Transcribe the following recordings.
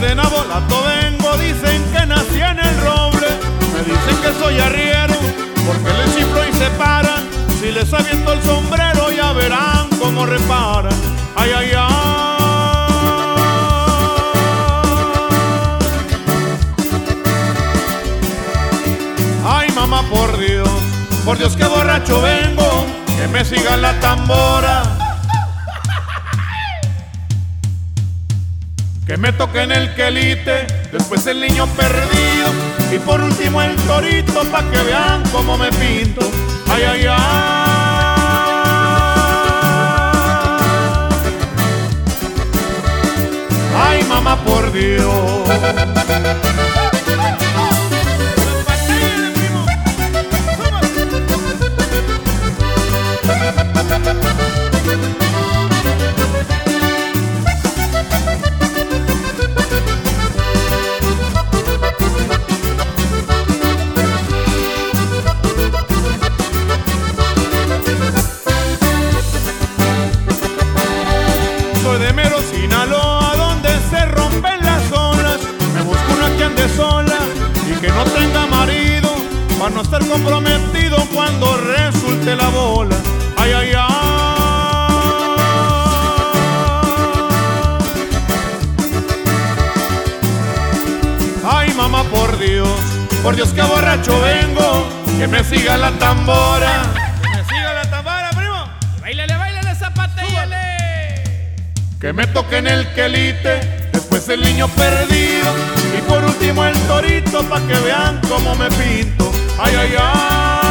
Desde Nabolato vengo, dicen que nací en el roble. Me dicen que soy arriero, porque le chiflo y se paran. Si les aviento el sombrero ya verán cómo reparan. Ay, ay, ay. ay, mamá por Dios, por Dios que borracho vengo, que me siga la tambora, Que me toquen el quelite, después el niño perdido y por último el torito pa' que vean cómo me pinto. Ay, ay, ay. Ay, mamá, por Dios. Soy de Mero, Sinaloa, donde se rompen las olas. Me busco una que ande sola y que no tenga marido, para no estar comprometido cuando resulte la bola. Ay, ay, ay. Ay, mamá, por Dios, por Dios que borracho vengo, que me siga la tambora. Que me siga la tambora, primo. Bailale, bailale, zapatéale. Que me toquen el quelite, después el niño perdido y por último el torito pa' que vean cómo me pinto. Ay, ay, ay.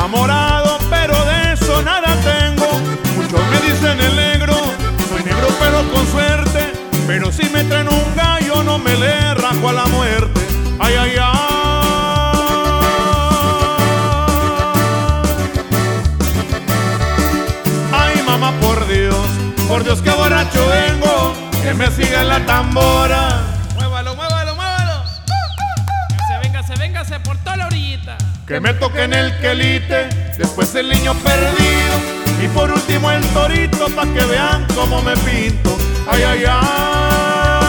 Enamorado, pero de eso nada tengo. Muchos me dicen el negro, soy negro pero con suerte. Pero si me traen un gallo no me le rajo a la muerte. Ay, ay, ay. Ay, mamá, por Dios, por Dios que borracho vengo, que me siga la tambora. Que me toquen el quelite, después el niño perdido y por último el torito pa' que vean cómo me pinto. Ay, ay, ay.